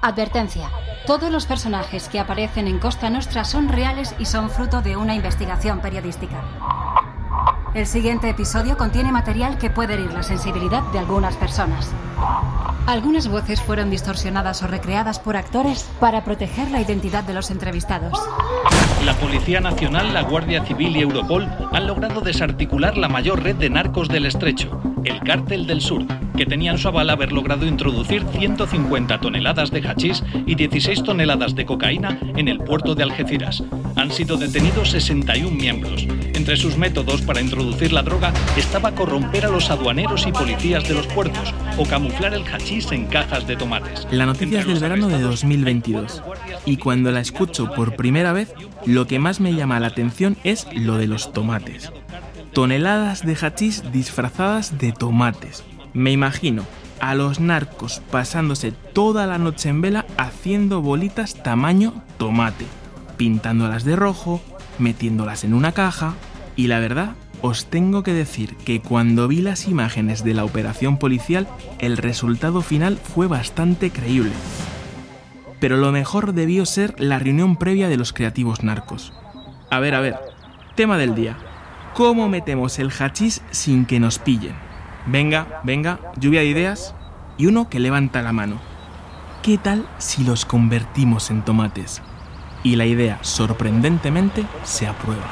Advertencia. Todos los personajes que aparecen en Costa Nostra son reales y son fruto de una investigación periodística. El siguiente episodio contiene material que puede herir la sensibilidad de algunas personas. Algunas voces fueron distorsionadas o recreadas por actores para proteger la identidad de los entrevistados. La Policía Nacional, la Guardia Civil y Europol han logrado desarticular la mayor red de narcos del estrecho, el Cártel del Sur, que tenía en su aval haber logrado introducir 150 toneladas de hachís y 16 toneladas de cocaína en el puerto de Algeciras. Han sido detenidos 61 miembros. Entre sus métodos para introducir la droga estaba corromper a los aduaneros y policías de los puertos o camuflar el hachís en cajas de tomates. La noticia es del verano de 2022 y cuando la escucho por primera vez, lo que más me llama la atención es lo de los tomates. Toneladas de hachís disfrazadas de tomates. Me imagino a los narcos pasándose toda la noche en vela haciendo bolitas tamaño tomate, pintándolas de rojo, metiéndolas en una caja y la verdad os tengo que decir que cuando vi las imágenes de la operación policial, el resultado final fue bastante creíble. Pero lo mejor debió ser la reunión previa de los creativos narcos. A ver, a ver, tema del día. ¿Cómo metemos el hachís sin que nos pillen? Venga, venga, lluvia de ideas. Y uno que levanta la mano. ¿Qué tal si los convertimos en tomates? Y la idea, sorprendentemente, se aprueba.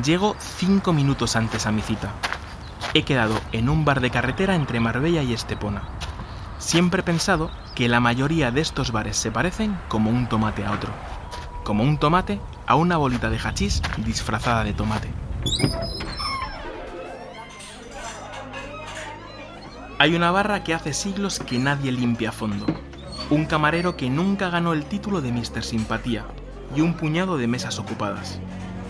Llego cinco minutos antes a mi cita. He quedado en un bar de carretera entre Marbella y Estepona. Siempre he pensado que la mayoría de estos bares se parecen como un tomate a otro. Como un tomate a una bolita de hachís disfrazada de tomate. Hay una barra que hace siglos que nadie limpia a fondo. Un camarero que nunca ganó el título de Mr. Simpatía y un puñado de mesas ocupadas.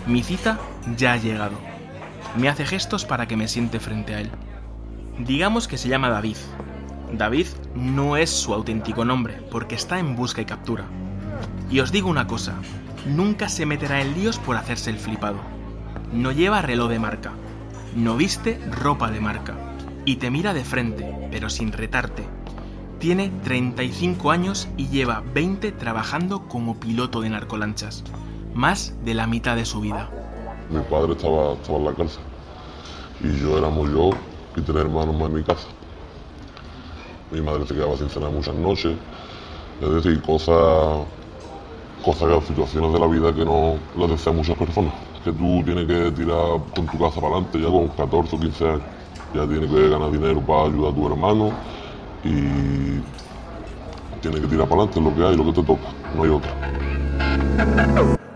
Mi cita ya ha llegado. Me hace gestos para que me siente frente a él. Digamos que se llama David. David no es su auténtico nombre, porque está en busca y captura. Y os digo una cosa, nunca se meterá en líos por hacerse el flipado. No lleva reloj de marca, no viste ropa de marca, y te mira de frente, pero sin retarte. Tiene 35 años y lleva 20 trabajando como piloto de narcolanchas más de la mitad de su vida. Mi padre estaba, estaba en la cárcel y yo éramos yo y tres hermanos más en mi casa. Mi madre se quedaba sin cenar muchas noches, es decir, cosas, cosas, situaciones de la vida que no las desean muchas personas. Que tú tienes que tirar con tu casa para adelante ya con 14 o 15 años. Ya tienes que ganar dinero para ayudar a tu hermano y tienes que tirar para adelante lo que hay, lo que te toca, no hay otra.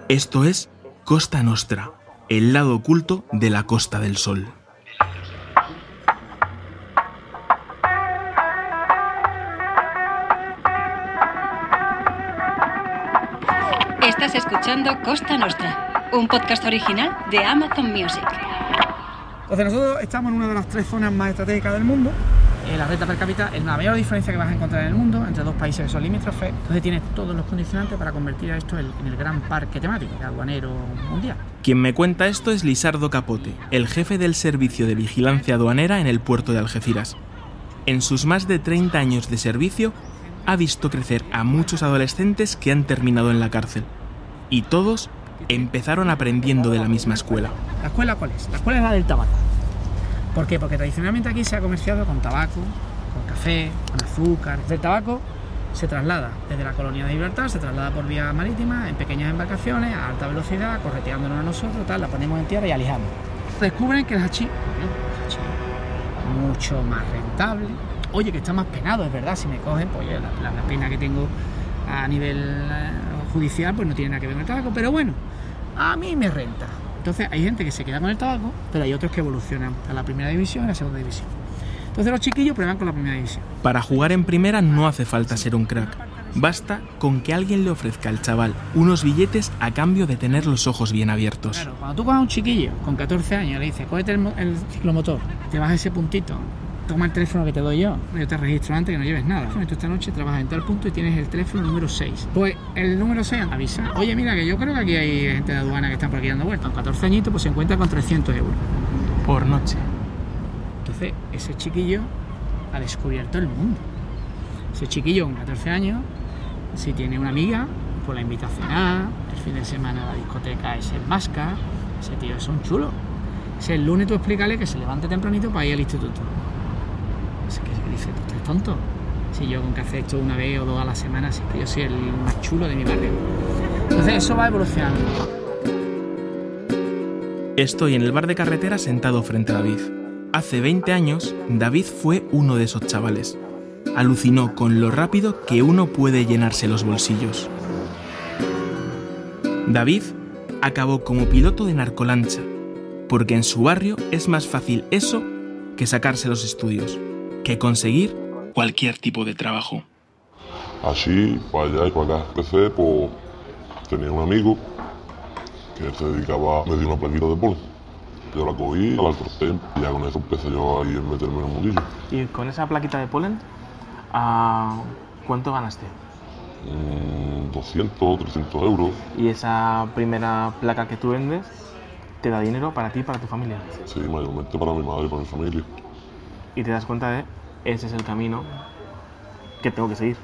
Esto es Costa Nostra, el lado oculto de la Costa del Sol. Estás escuchando Costa Nostra, un podcast original de Amazon Music. Entonces nosotros estamos en una de las tres zonas más estratégicas del mundo. La renta per cápita es la mayor diferencia que vas a encontrar en el mundo entre dos países que son limítrofes. Entonces tienes todos los condicionantes para convertir a esto en el gran parque temático aduanero mundial. Quien me cuenta esto es Lisardo Capote, el jefe del servicio de vigilancia aduanera en el puerto de Algeciras. En sus más de 30 años de servicio, ha visto crecer a muchos adolescentes que han terminado en la cárcel. Y todos empezaron aprendiendo de la misma escuela. ¿La escuela cuál es? La escuela es la del tabaco. ¿Por qué? Porque tradicionalmente aquí se ha comerciado con tabaco, con café, con azúcar. El tabaco se traslada desde la colonia de Gibraltar, se traslada por vía marítima, en pequeñas embarcaciones, a alta velocidad, correteándonos a nosotros, tal, la ponemos en tierra y alijamos. Descubren que el hachís, mucho más rentable. Oye, que está más penado, es verdad, si me cogen, pues la, la, pena que tengo a nivel eh, judicial, pues no tiene nada que ver con el tabaco, pero bueno, a mí me renta. Entonces hay gente que se queda con el tabaco, pero hay otros que evolucionan a la primera división y a la segunda división. Entonces los chiquillos prueban con la primera división. Para jugar en primera no hace falta ser un crack. Basta con que alguien le ofrezca al chaval unos billetes a cambio de tener los ojos bien abiertos. Claro, cuando tú coges a un chiquillo con 14 años y le dices, cógete el, el ciclomotor, te vas a ese puntito toma el teléfono que te doy yo, yo te registro antes que no lleves nada. Tú esta noche trabajas en tal punto y tienes el teléfono número 6. Pues el número 6 avisa, oye mira que yo creo que aquí hay gente de aduana que están por aquí dando vueltas. Con 14 añitos pues se encuentra con 300 euros. Por noche. Entonces ese chiquillo ha descubierto el mundo. Ese chiquillo con 14 años, si tiene una amiga, pues la invita a cenar, el fin de semana a la discoteca es el masca, ese tío es un chulo. Ese el lunes tú explícale que se levante tempranito para ir al instituto. Dice, tú estás tonto. Si yo con hacer esto una vez o dos a la semana, si que yo soy el más chulo de mi barrio. Entonces eso va evolucionando. Estoy en el bar de carretera sentado frente a David. Hace 20 años, David fue uno de esos chavales. Alucinó con lo rápido que uno puede llenarse los bolsillos. David acabó como piloto de narcolancha, porque en su barrio es más fácil eso que sacarse los estudios, que conseguir cualquier tipo de trabajo. Así, para allá y para acá. Empecé, pues tenía un amigo que se dedicaba a medir una plaquita de polen. Yo la cogí, la corté y ya con eso empecé yo ahí a meterme en el mundillo. Y con esa plaquita de polen, ah, ¿cuánto ganaste? Mm, 200, 300 euros. Y esa primera placa que tú vendes te da dinero para ti y para tu familia. Sí, mayormente para mi madre y para mi familia. Y te das cuenta de ese es el camino que tengo que seguir.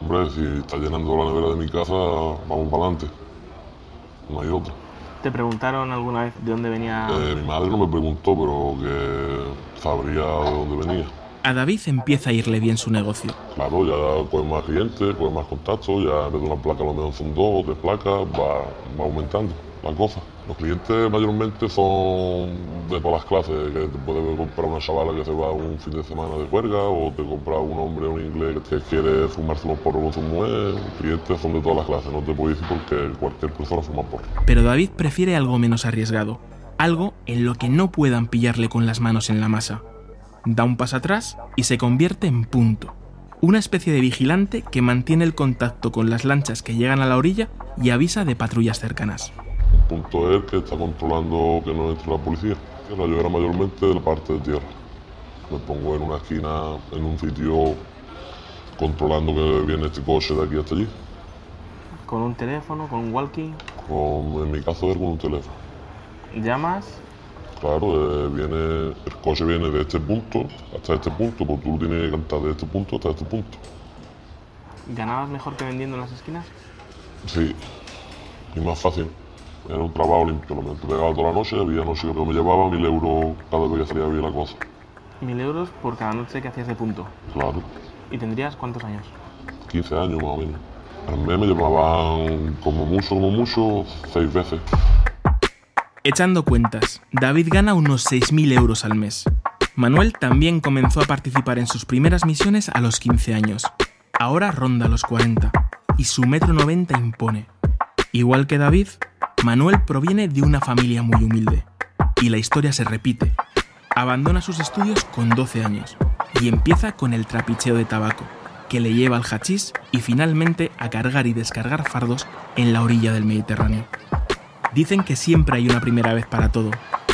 Hombre, si está llenando la nevera de mi casa, vamos para adelante. No hay otra. ¿Te preguntaron alguna vez de dónde venía? Eh, mi madre no me preguntó, pero que sabría de dónde venía. A David empieza a irle bien su negocio. Claro, ya pues más clientes, pues más contactos, ya de una placa a lo mejor son dos o tres placas, va, va aumentando la cosa. Los clientes mayormente son de todas las clases, que te puede comprar una chavala que se va un fin de semana de juerga o te compra un hombre un inglés que quiere fumarse los porros con su mujer. Los clientes son de todas las clases, no te puedo decir porque cualquier persona fuma porro. Pero David prefiere algo menos arriesgado, algo en lo que no puedan pillarle con las manos en la masa. Da un paso atrás y se convierte en punto. Una especie de vigilante que mantiene el contacto con las lanchas que llegan a la orilla y avisa de patrullas cercanas. El punto es que está controlando que no entre la policía. Que la llevará mayormente de la parte de tierra. Me pongo en una esquina, en un sitio, controlando que viene este coche de aquí hasta allí. ¿Con un teléfono, con un walkie? Con, en mi caso es con un teléfono. ¿Llamas? Claro, eh, viene, el coche viene de este punto hasta este punto, porque tú lo tienes que cantar de este punto hasta este punto. ¿Ganabas mejor que vendiendo en las esquinas? Sí, y más fácil. Era un trabajo limpio, meto pegado toda la noche, había noche que me llevaba mil euros cada vez que salía bien la cosa. Mil euros por cada noche que hacías de punto. Claro, ¿Y tendrías cuántos años? 15 años más o menos. Al mes me llevaban como mucho, como mucho, seis veces. Echando cuentas, David gana unos 6.000 euros al mes. Manuel también comenzó a participar en sus primeras misiones a los 15 años. Ahora ronda los 40 y su metro 90 impone. Igual que David, Manuel proviene de una familia muy humilde. Y la historia se repite. Abandona sus estudios con 12 años y empieza con el trapicheo de tabaco, que le lleva al hachís y finalmente a cargar y descargar fardos en la orilla del Mediterráneo. Dicen que siempre hay una primera vez para todo.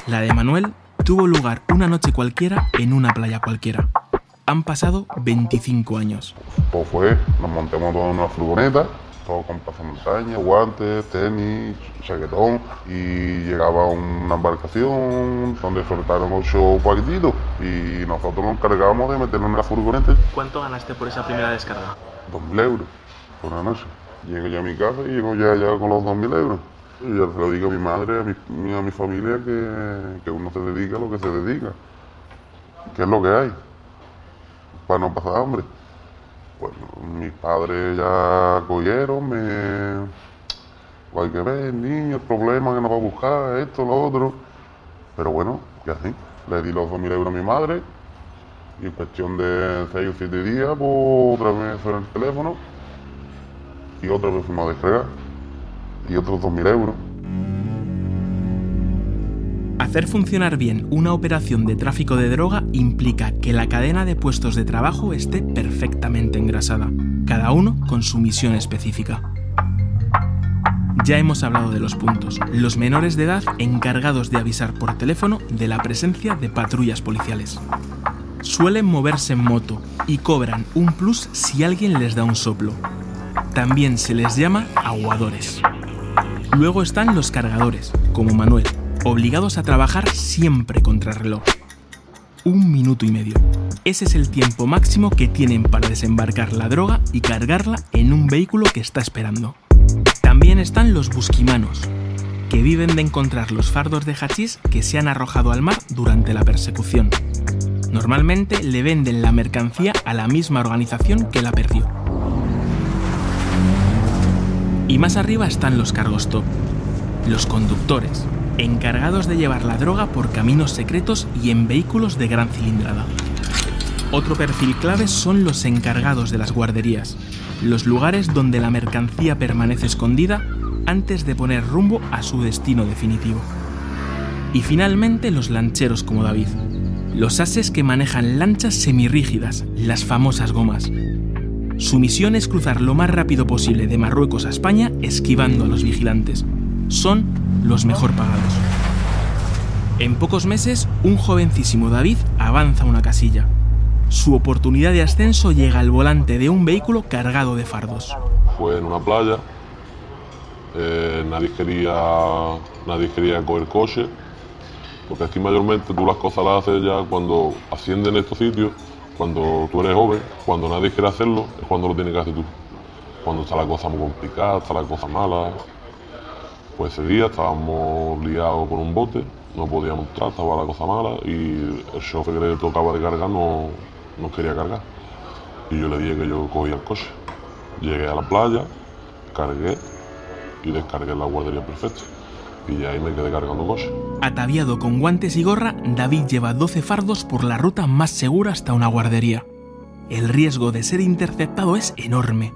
La de Manuel tuvo lugar una noche cualquiera en una playa cualquiera. Han pasado 25 años. Pues fue, nos montamos todos una furgoneta, todo con pasamontaña, guantes, tenis, chaquetón, y llegaba una embarcación donde soltaron ocho paquetitos y nosotros nos encargábamos de meternos en la furgoneta, ¿Cuánto ganaste por esa primera descarga? dos mil euros por una noche. Llego ya a mi casa y llego ya, ya con los dos mil euros. Y ya se lo digo a mi madre, a mi, a mi familia, que, que uno se dedica a lo que se dedica. ¿Qué es lo que hay? Para no pasar hambre. Bueno, mis padres ya cogieron, me... pues hay que ver, niño, el problema que nos va a buscar, esto, lo otro. Pero bueno, y así. Le di los 2.000 euros a mi madre y en cuestión de 6 o 7 días, pues otra vez suena el teléfono y otra vez fuimos a descargar y otros 2.000 euros. Hacer funcionar bien una operación de tráfico de droga implica que la cadena de puestos de trabajo esté perfectamente engrasada, cada uno con su misión específica. Ya hemos hablado de los puntos, los menores de edad encargados de avisar por teléfono de la presencia de patrullas policiales. Suelen moverse en moto y cobran un plus si alguien les da un soplo. También se les llama aguadores. Luego están los cargadores, como Manuel, obligados a trabajar siempre contra reloj. Un minuto y medio. Ese es el tiempo máximo que tienen para desembarcar la droga y cargarla en un vehículo que está esperando. También están los busquimanos, que viven de encontrar los fardos de hachís que se han arrojado al mar durante la persecución. Normalmente le venden la mercancía a la misma organización que la perdió. Y más arriba están los cargos top, los conductores, encargados de llevar la droga por caminos secretos y en vehículos de gran cilindrada. Otro perfil clave son los encargados de las guarderías, los lugares donde la mercancía permanece escondida antes de poner rumbo a su destino definitivo. Y finalmente los lancheros como David, los ases que manejan lanchas semirrígidas, las famosas gomas. Su misión es cruzar lo más rápido posible de Marruecos a España esquivando a los vigilantes. Son los mejor pagados. En pocos meses, un jovencísimo David avanza una casilla. Su oportunidad de ascenso llega al volante de un vehículo cargado de fardos. Fue en una playa, eh, nadie, quería, nadie quería coger coche, porque aquí mayormente tú las cosas las haces ya cuando ascienden estos sitios, cuando tú eres joven, cuando nadie quiere hacerlo, es cuando lo tienes que hacer tú. Cuando está la cosa muy complicada, está la cosa mala. Pues ese día estábamos liados con un bote, no podíamos entrar, estaba la cosa mala y el chofer que le tocaba de cargar no, no quería cargar. Y yo le dije que yo cogía el coche. Llegué a la playa, cargué y descargué la guardería perfecta. Y ahí me quedé cargando coche. Ataviado con guantes y gorra, David lleva 12 fardos por la ruta más segura hasta una guardería. El riesgo de ser interceptado es enorme.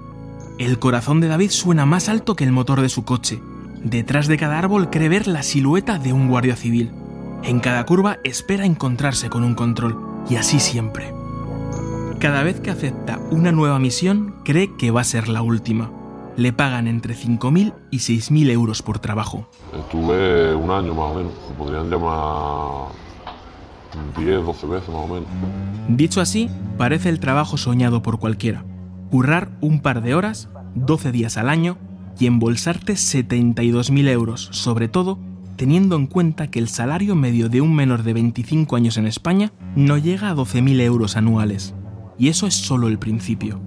El corazón de David suena más alto que el motor de su coche. Detrás de cada árbol cree ver la silueta de un guardia civil. En cada curva espera encontrarse con un control. Y así siempre. Cada vez que acepta una nueva misión, cree que va a ser la última. Le pagan entre 5.000 y 6.000 euros por trabajo. Estuve un año más o menos, se podrían llamar 10, 12 veces más o menos. Dicho así, parece el trabajo soñado por cualquiera. Currar un par de horas, 12 días al año y embolsarte 72.000 euros, sobre todo teniendo en cuenta que el salario medio de un menor de 25 años en España no llega a 12.000 euros anuales. Y eso es solo el principio.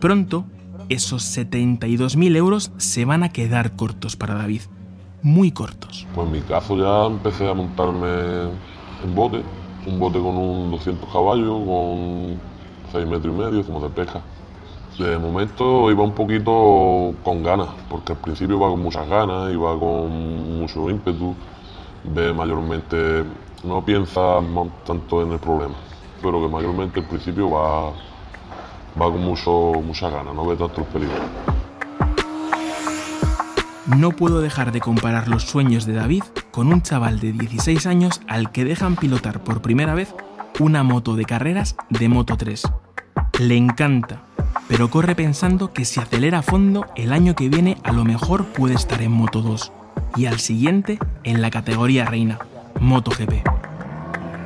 Pronto, esos 72.000 euros se van a quedar cortos para David. Muy cortos. Pues en mi caso ya empecé a montarme en bote, un bote con un 200 caballos, con 6 metros y medio, como de pesca. De momento iba un poquito con ganas, porque al principio iba con muchas ganas, iba con mucho ímpetu, ve mayormente, no piensa tanto en el problema, pero que mayormente al principio va, va con mucho, muchas ganas, no ve tanto el peligro. No puedo dejar de comparar los sueños de David con un chaval de 16 años al que dejan pilotar por primera vez una moto de carreras de Moto 3. Le encanta, pero corre pensando que si acelera a fondo, el año que viene a lo mejor puede estar en Moto 2 y al siguiente en la categoría reina, MotoGP.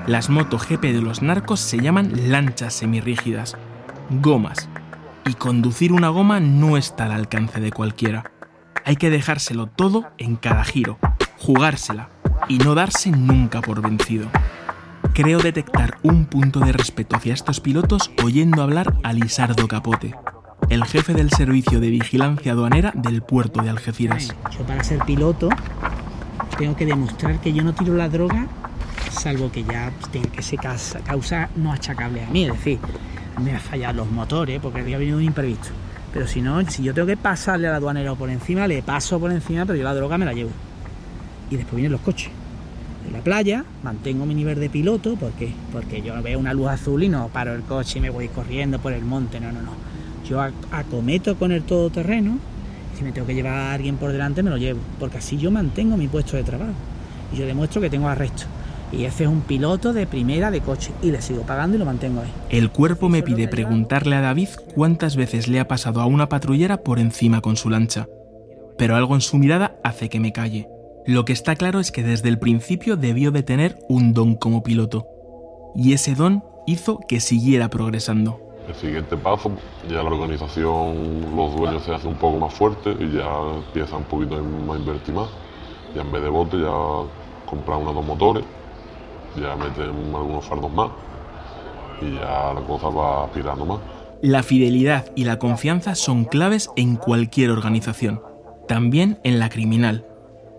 Las MotoGP de los narcos se llaman lanchas semirrígidas, gomas, y conducir una goma no está al alcance de cualquiera. Hay que dejárselo todo en cada giro, jugársela y no darse nunca por vencido. Creo detectar un punto de respeto hacia estos pilotos oyendo hablar a Lisardo Capote, el jefe del servicio de vigilancia aduanera del puerto de Algeciras. Yo para ser piloto tengo que demostrar que yo no tiro la droga, salvo que ya tenga que ser causa, no achacable a mí, es decir, me han fallado los motores porque había venido un imprevisto. Pero si no, si yo tengo que pasarle al aduanero por encima, le paso por encima, pero yo la droga me la llevo. Y después vienen los coches. En la playa mantengo mi nivel de piloto, ¿por qué? Porque yo veo una luz azul y no paro el coche y me voy corriendo por el monte, no, no, no. Yo ac- acometo con el todoterreno, si me tengo que llevar a alguien por delante me lo llevo, porque así yo mantengo mi puesto de trabajo. Y yo demuestro que tengo arresto. Y ese es un piloto de primera de coche y le sigo pagando y lo mantengo ahí. El cuerpo me pide preguntarle a David cuántas veces le ha pasado a una patrullera por encima con su lancha. Pero algo en su mirada hace que me calle. Lo que está claro es que desde el principio debió de tener un don como piloto. Y ese don hizo que siguiera progresando. El siguiente paso, ya la organización, los dueños se hacen un poco más fuertes y ya empiezan un poquito a invertir más. Ya en vez de bote ya compran unos dos motores, ya meten algunos fardos más y ya la cosa va aspirando más. La fidelidad y la confianza son claves en cualquier organización, también en la criminal.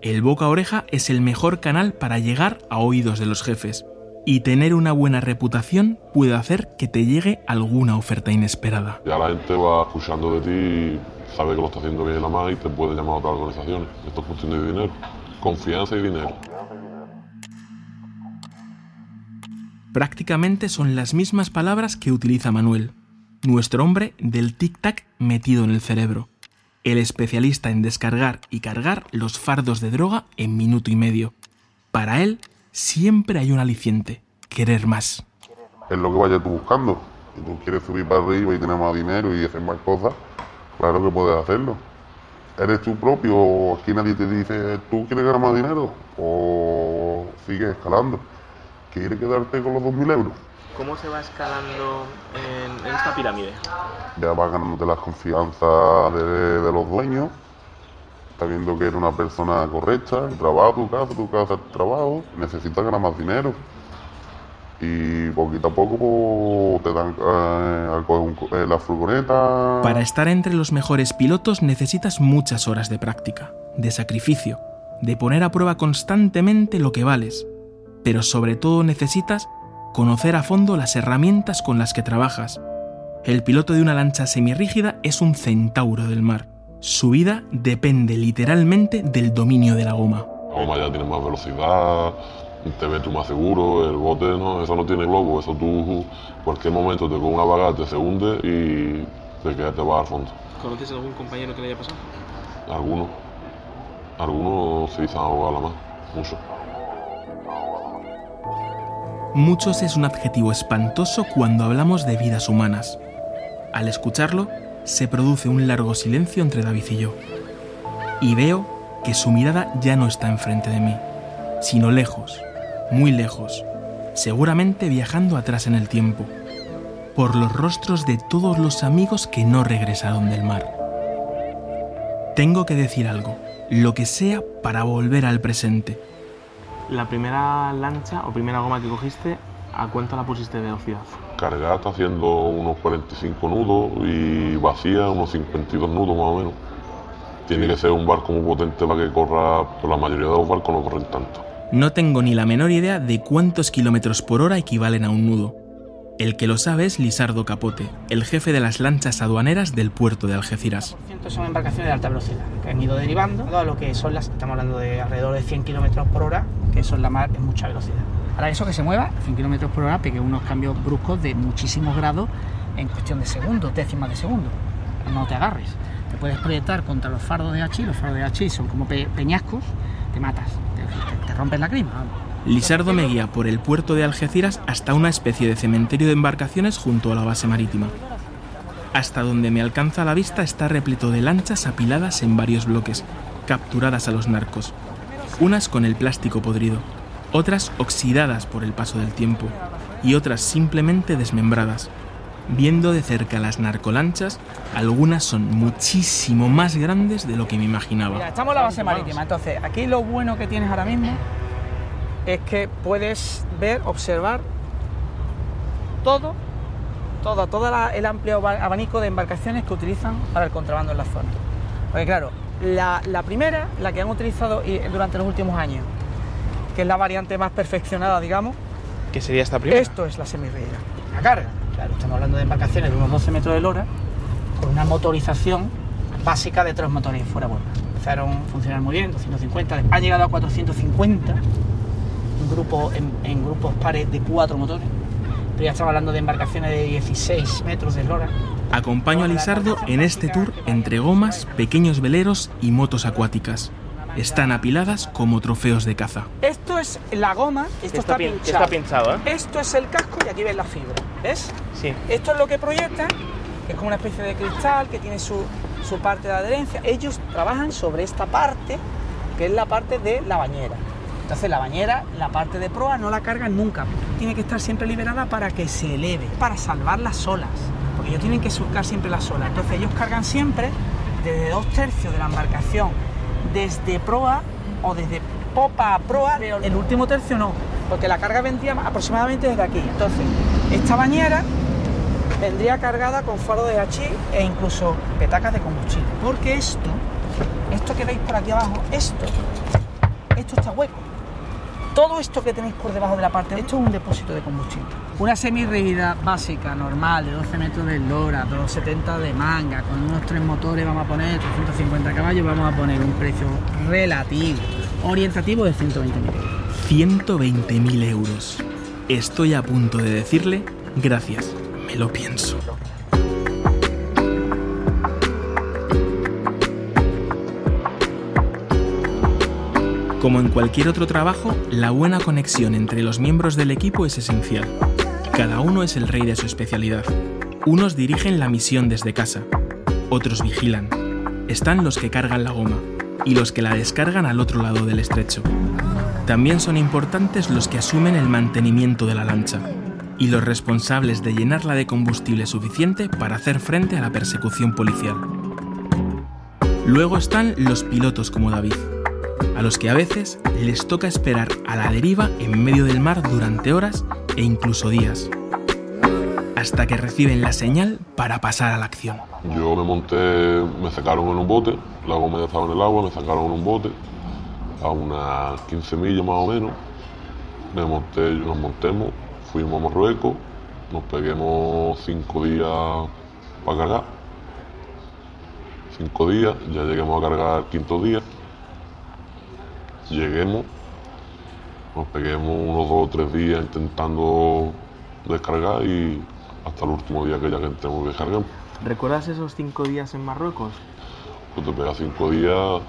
El boca a oreja es el mejor canal para llegar a oídos de los jefes, y tener una buena reputación puede hacer que te llegue alguna oferta inesperada. Ya la gente va escuchando de ti y sabe que lo está haciendo bien la más y te puede llamar a otras organizaciones. Esto es cuestión de dinero, confianza y dinero. Prácticamente son las mismas palabras que utiliza Manuel, nuestro hombre del tic-tac metido en el cerebro, el especialista en descargar y cargar los fardos de droga en minuto y medio. Para él, siempre hay un aliciente, querer más. Es lo que vayas tú buscando. Si tú quieres subir para arriba y tener más dinero y hacer más cosas, claro que puedes hacerlo. ¿Eres tú propio o aquí nadie te dice, tú quieres ganar más dinero? O sigues escalando. ¿Quieres quedarte con los 2.000 euros? ¿Cómo se va escalando en, esta pirámide? Ya vas ganándote la confianza de, de los dueños, está viendo que eres una persona correcta, trabajo tu casa, tu casa, tu trabajo, necesitas ganar más dinero. Y poquito a poco pues, te dan eh, eh, la furgoneta. Para estar entre los mejores pilotos necesitas muchas horas de práctica, de sacrificio, de poner a prueba constantemente lo que vales. Pero sobre todo necesitas conocer a fondo las herramientas con las que trabajas. El piloto de una lancha semirrígida es un centauro del mar. Su vida depende literalmente del dominio de la goma. La goma ya tiene más velocidad, te ves tú más seguro, el bote no, eso no tiene globo, eso tú cualquier momento te con una bagate se hunde y te quedas te vas al fondo. ¿Conoces algún compañero que le haya pasado? Algunos. Algunos sí se han ahogado la más, muchos. Muchos es un adjetivo espantoso cuando hablamos de vidas humanas. Al escucharlo, se produce un largo silencio entre David y yo. Y veo que su mirada ya no está enfrente de mí, sino lejos, muy lejos, seguramente viajando atrás en el tiempo, por los rostros de todos los amigos que no regresaron del mar. Tengo que decir algo, lo que sea para volver al presente la primera lancha o primera goma que cogiste, ¿a cuánto la pusiste de velocidad? Cargada está haciendo unos 45 nudos y vacía unos 52 nudos más o menos. Tiene que ser un barco muy potente para que corra, pero la mayoría de los barcos no corren tanto. No tengo ni la menor idea de cuántos kilómetros por hora equivalen a un nudo. El que lo sabe es Lisardo Capote, el jefe de las lanchas aduaneras del puerto de Algeciras. Son embarcaciones de alta velocidad que han ido derivando a lo que son las, estamos hablando de alrededor de 100 kilómetros por hora, que eso en la mar es mucha velocidad. Para eso que se mueva a 100 kilómetros por hora, pegue unos cambios bruscos de muchísimos grados en cuestión de segundos, décimas de segundo. No te agarres. Te puedes proyectar contra los fardos de Hachi, los fardos de Hachi son como peñascos, te matas, te, te rompes la crima. Lisardo me guía por el puerto de Algeciras hasta una especie de cementerio de embarcaciones junto a la base marítima. Hasta donde me alcanza la vista está repleto de lanchas apiladas en varios bloques, capturadas a los narcos. Unas con el plástico podrido, otras oxidadas por el paso del tiempo y otras simplemente desmembradas. Viendo de cerca las narcolanchas, algunas son muchísimo más grandes de lo que me imaginaba. estamos en la base marítima, entonces aquí lo bueno que tienes ahora mismo es que puedes ver, observar todo, todo, todo el amplio abanico de embarcaciones que utilizan para el contrabando en la zona. Porque claro, la, primera, la que han utilizado durante los últimos años, que es la variante más perfeccionada, digamos. ¿Qué sería esta primera? Esto es la semirreira, la carga. Claro, estamos hablando de embarcaciones de unos 12 metros de lora, con una motorización básica de tres motores fuera bueno. Empezaron a funcionar muy bien, 250, han llegado a 450 grupo, en, grupos pares de cuatro motores. Pero ya estamos hablando de embarcaciones de 16 metros de eslora. Acompaño a Lizardo en este tour entre gomas, pequeños veleros y motos acuáticas. Están apiladas como trofeos de caza. Esto es la goma, esto está, pinchado. Está pinchado ¿eh? Esto es el casco y aquí ves la fibra. ¿Ves? Sí. Esto es lo que proyecta, es como una especie de cristal que tiene su, su parte de adherencia. Ellos trabajan sobre esta parte, que es la parte de la bañera. Entonces la bañera, la parte de proa no la cargan nunca. Tiene que estar siempre liberada para que se eleve, para salvar las olas. Porque ellos tienen que surcar siempre las olas. Entonces ellos cargan siempre desde dos tercios de la embarcación, desde proa o desde popa a proa, el último tercio no, porque la carga vendría aproximadamente desde aquí. Entonces, esta bañera vendría cargada con faro de hachís e incluso petacas de combustible. Porque esto, esto que veis por aquí abajo, esto, esto está hueco. Todo esto que tenéis por debajo de la parte, esto es un depósito de combustible. Una semirrígida básica, normal, de 12 metros de eslora, 270 de manga, con unos tres motores vamos a poner 350 caballos, vamos a poner un precio relativo, orientativo de 120.000 euros. 120.000 euros. Estoy a punto de decirle gracias. Me lo pienso. Como en cualquier otro trabajo, la buena conexión entre los miembros del equipo es esencial. Cada uno es el rey de su especialidad. Unos dirigen la misión desde casa, otros vigilan. Están los que cargan la goma y los que la descargan al otro lado del estrecho. También son importantes los que asumen el mantenimiento de la lancha y los responsables de llenarla de combustible suficiente para hacer frente a la persecución policial. Luego están los pilotos como David, a los que a veces les toca esperar a la deriva en medio del mar durante horas e incluso días, hasta que reciben la señal para pasar a la acción. Yo me monté, me sacaron en un bote, la goma ya estaba en el agua, me sacaron en un bote a unas 15 millas más o menos. Me monté, nos montemos, fuimos a Marruecos, nos peguemos cinco días para cargar. Cinco días, ya lleguemos a cargar el quinto día. Lleguemos, nos peguemos unos dos o tres días intentando descargar y hasta el último día que ya que entremos descarguemos. ¿Recuerdas esos cinco días en Marruecos? Tú te pegas cinco días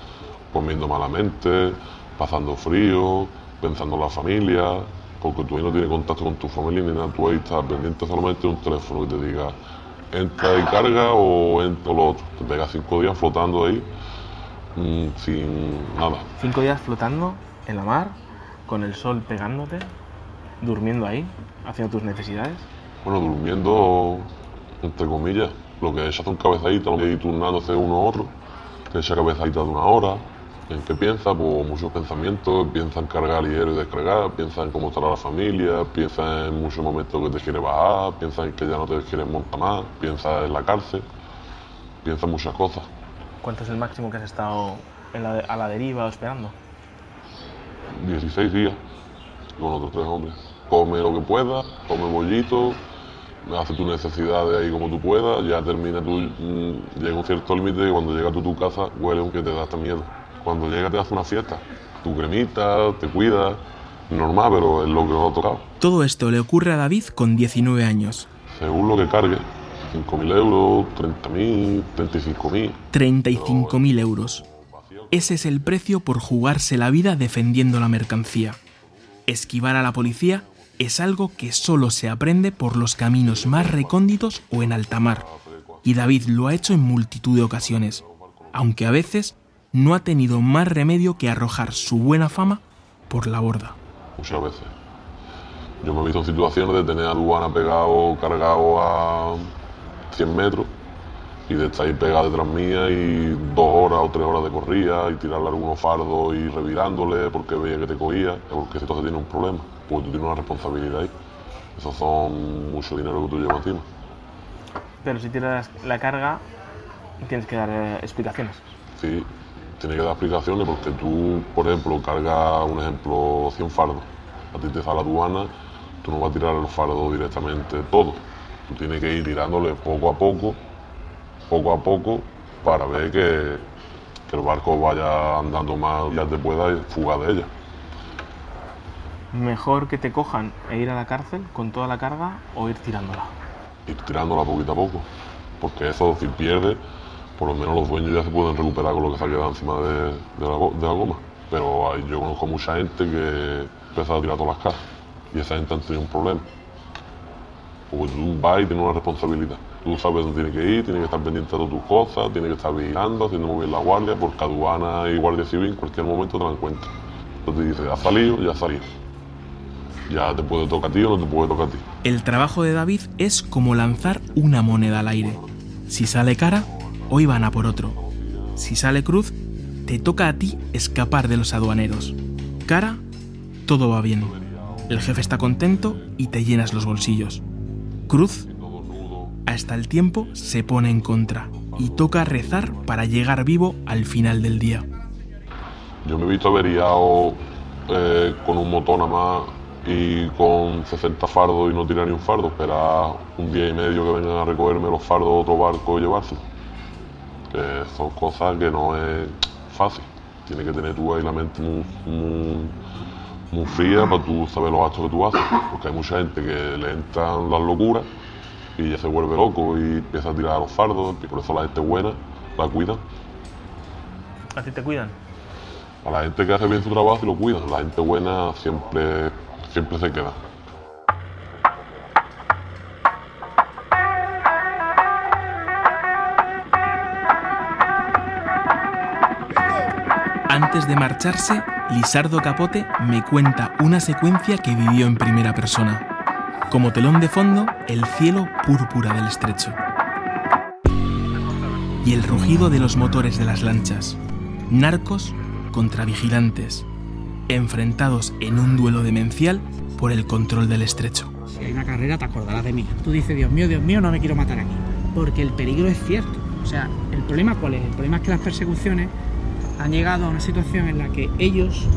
comiendo malamente, pasando frío, pensando en la familia, porque tú ahí no tienes contacto con tu familia ni nada, tú ahí estás pendiente solamente de un teléfono que te diga entra y carga o entra lo otro. Te pegas cinco días flotando ahí sin nada. Cinco días flotando en la mar, con el sol pegándote, durmiendo ahí, haciendo tus necesidades. Bueno, durmiendo, entre comillas, lo que es hace un cabezadito, y turnándose uno a otro, que echa cabezadita de una hora. ¿En qué piensa? Pues muchos pensamientos, piensa en cargar y descargar, piensa en cómo estará la familia, piensa en muchos momentos que te quiere bajar, piensa en que ya no te quieres montar más, piensa en la cárcel, piensa en muchas cosas. ¿Cuánto es el máximo que has estado en la- a la deriva o esperando? 16 días con otros tres hombres. Come lo que puedas, come bollito, hace tus necesidades ahí como tú puedas, ya termina tu. mm, llega un cierto límite y cuando llegas tú a tu casa huele aunque te da hasta miedo. Cuando llega te hace una fiesta, tu cremita, te cuidas, normal, pero es lo que nos ha tocado. Todo esto le ocurre a David con 19 años. Según lo que cargue, 5.000 euros, 30.000, 35.000. 35.000 euros. Ese es el precio por jugarse la vida defendiendo la mercancía. Esquivar a la policía es algo que solo se aprende por los caminos más recónditos o en alta mar. Y David lo ha hecho en multitud de ocasiones, aunque a veces no ha tenido más remedio que arrojar su buena fama por la borda. muchas veces. Yo me he visto en situaciones de tener aduana pegado, cargado a 100 metros y de estar ahí pegado detrás mía y dos horas o tres horas de corrida y tirarle algunos fardos y revirándole porque veía que te cogía, porque si entonces tiene un problema, pues tú tienes una responsabilidad ahí. Esos son mucho dinero que tú llevas encima. Pero si tiras la carga, tienes que dar eh, explicaciones. Sí, tiene que dar explicaciones porque tú, por ejemplo, cargas, un ejemplo, 100 fardos. A ti te sale la aduana, tú no vas a tirar el fardo directamente todo. Tú tienes que ir tirándole poco a poco, poco a poco, para ver que, que el barco vaya andando más y ya te pueda fugar de ella. Mejor que te cojan e ir a la cárcel con toda la carga o ir tirándola. Ir tirándola poquito a poco. Porque eso, si pierdes, por lo menos los dueños ya se pueden recuperar con lo que se ha quedado encima de, de la, go- de la goma. Pero hay- yo conozco mucha gente que empieza a tirar todas las cajas y esa gente han tenido un problema. Porque tú vas y tienes una responsabilidad. Tú sabes dónde tienes que ir, tienes que estar pendiente de tus cosas, tienes que estar vigilando, haciendo bien la guardia, porque aduana y guardia civil en cualquier momento te la encuentran. Entonces te dice, ha salido, ya salido. Ya te puede tocar a ti o no te puede tocar a ti. El trabajo de David es como lanzar una moneda al aire. Si sale cara, hoy van a por otro. Si sale cruz, te toca a ti escapar de los aduaneros. Cara, todo va bien. El jefe está contento y te llenas los bolsillos. Cruz, hasta el tiempo se pone en contra y toca rezar para llegar vivo al final del día. Yo me he visto averiado eh, con un motor nada más y con 60 fardos y no tirar ni un fardo, esperar un día y medio que vengan a recogerme los fardos de otro barco y llevarse. Son cosas que no es fácil. Tienes que tener tú ahí la mente muy, muy, muy fría para tú saber los actos que tú haces. Porque hay mucha gente que le entran las locuras y ya se vuelve loco y empieza a tirar los fardos. Y por eso la gente buena la cuida. ¿A ti te cuidan? A la gente que hace bien su trabajo y lo cuida. La gente buena siempre, siempre se queda. Antes de marcharse, Lisardo Capote me cuenta una secuencia que vivió en primera persona. Como telón de fondo, el cielo púrpura del estrecho. Y el rugido de los motores de las lanchas. Narcos contra vigilantes, enfrentados en un duelo demencial por el control del estrecho. Si hay una carrera, te acordarás de mí. Tú dices, Dios mío, Dios mío, no me quiero matar aquí. Porque el peligro es cierto. O sea, ¿el problema cuál es? El problema es que las persecuciones han llegado a una situación en la que ellos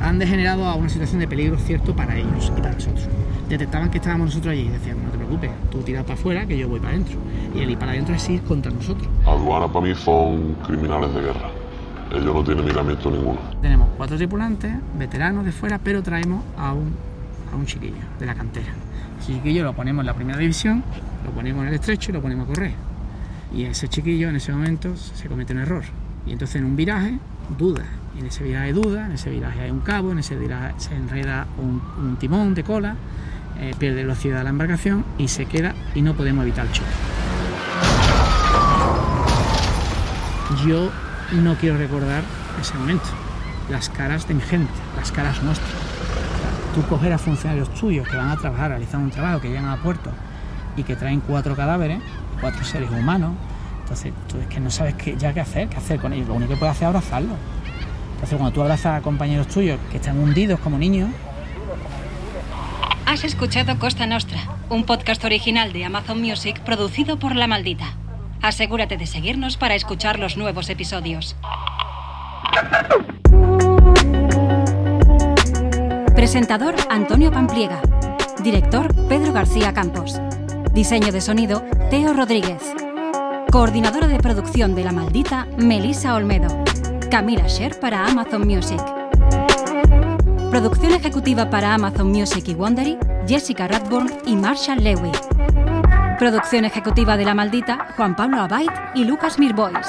han degenerado a una situación de peligro cierto para ellos y para nosotros. Detectaban que estábamos nosotros allí y decían, no te preocupes, tú tiras para afuera que yo voy para adentro. Y el ir para adentro es ir contra nosotros. Aduana para mí son criminales de guerra. Ellos no tienen miramiento ninguno. Tenemos cuatro tripulantes, veteranos de fuera, pero traemos a un, a un chiquillo de la cantera. Ese chiquillo lo ponemos en la primera división, lo ponemos en el estrecho y lo ponemos a correr. Y ese chiquillo en ese momento se comete un error. Y entonces en un viraje duda. Y en ese viraje duda, en ese viraje hay un cabo, en ese viraje se enreda un, timón de cola, eh, pierde velocidad la embarcación y se queda y no podemos evitar el choque. Yo no quiero recordar ese momento, las caras de mi gente, las caras nuestras. Tú coger a funcionarios tuyos que van a trabajar, realizar un trabajo, que llegan a puerto y que traen cuatro cadáveres, cuatro seres humanos, entonces tú es que no sabes qué, ya qué hacer, qué hacer con ellos. Lo único que puedes hacer es abrazarlos. Entonces cuando tú abrazas a compañeros tuyos que están hundidos como niños, Has escuchado Costa Nostra, un podcast original de Amazon Music producido por La Maldita. Asegúrate de seguirnos para escuchar los nuevos episodios. Presentador Antonio Pampliega. Director Pedro García Campos. Diseño de sonido Teo Rodríguez. Coordinadora de producción de La Maldita Melissa Olmedo. Camila Sher para Amazon Music. Producción ejecutiva para Amazon Music y Wondery, Jessica Radburn y Marshall Lewy. Producción ejecutiva de La Maldita, Juan Pablo Abait y Lucas Mirbois.